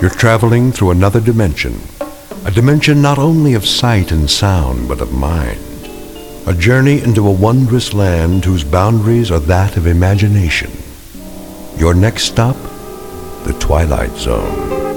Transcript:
You're traveling through another dimension. A dimension not only of sight and sound, but of mind. A journey into a wondrous land whose boundaries are that of imagination. Your next stop? The Twilight Zone.